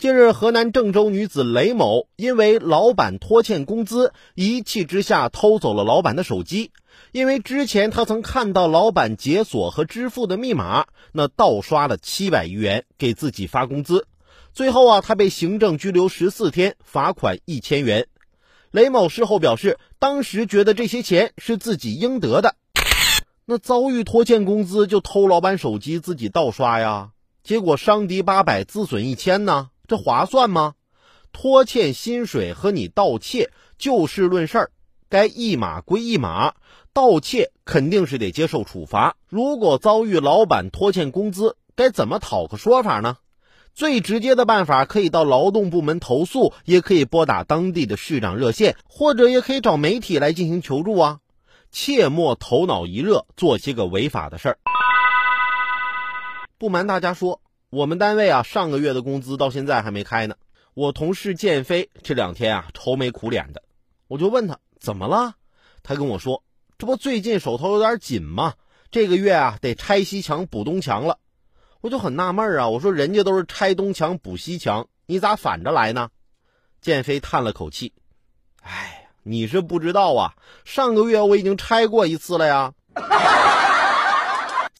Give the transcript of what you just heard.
近日，河南郑州女子雷某因为老板拖欠工资，一气之下偷走了老板的手机。因为之前她曾看到老板解锁和支付的密码，那盗刷了七百余元给自己发工资。最后啊，她被行政拘留十四天，罚款一千元。雷某事后表示，当时觉得这些钱是自己应得的。那遭遇拖欠工资就偷老板手机自己盗刷呀？结果伤敌八百，自损一千呢？这划算吗？拖欠薪水和你盗窃就事论事儿，该一码归一码。盗窃肯定是得接受处罚。如果遭遇老板拖欠工资，该怎么讨个说法呢？最直接的办法可以到劳动部门投诉，也可以拨打当地的市长热线，或者也可以找媒体来进行求助啊。切莫头脑一热做些个违法的事儿。不瞒大家说。我们单位啊，上个月的工资到现在还没开呢。我同事建飞这两天啊，愁眉苦脸的。我就问他怎么了，他跟我说：“这不最近手头有点紧吗？这个月啊，得拆西墙补东墙了。”我就很纳闷啊，我说人家都是拆东墙补西墙，你咋反着来呢？建飞叹了口气：“哎，你是不知道啊，上个月我已经拆过一次了呀。”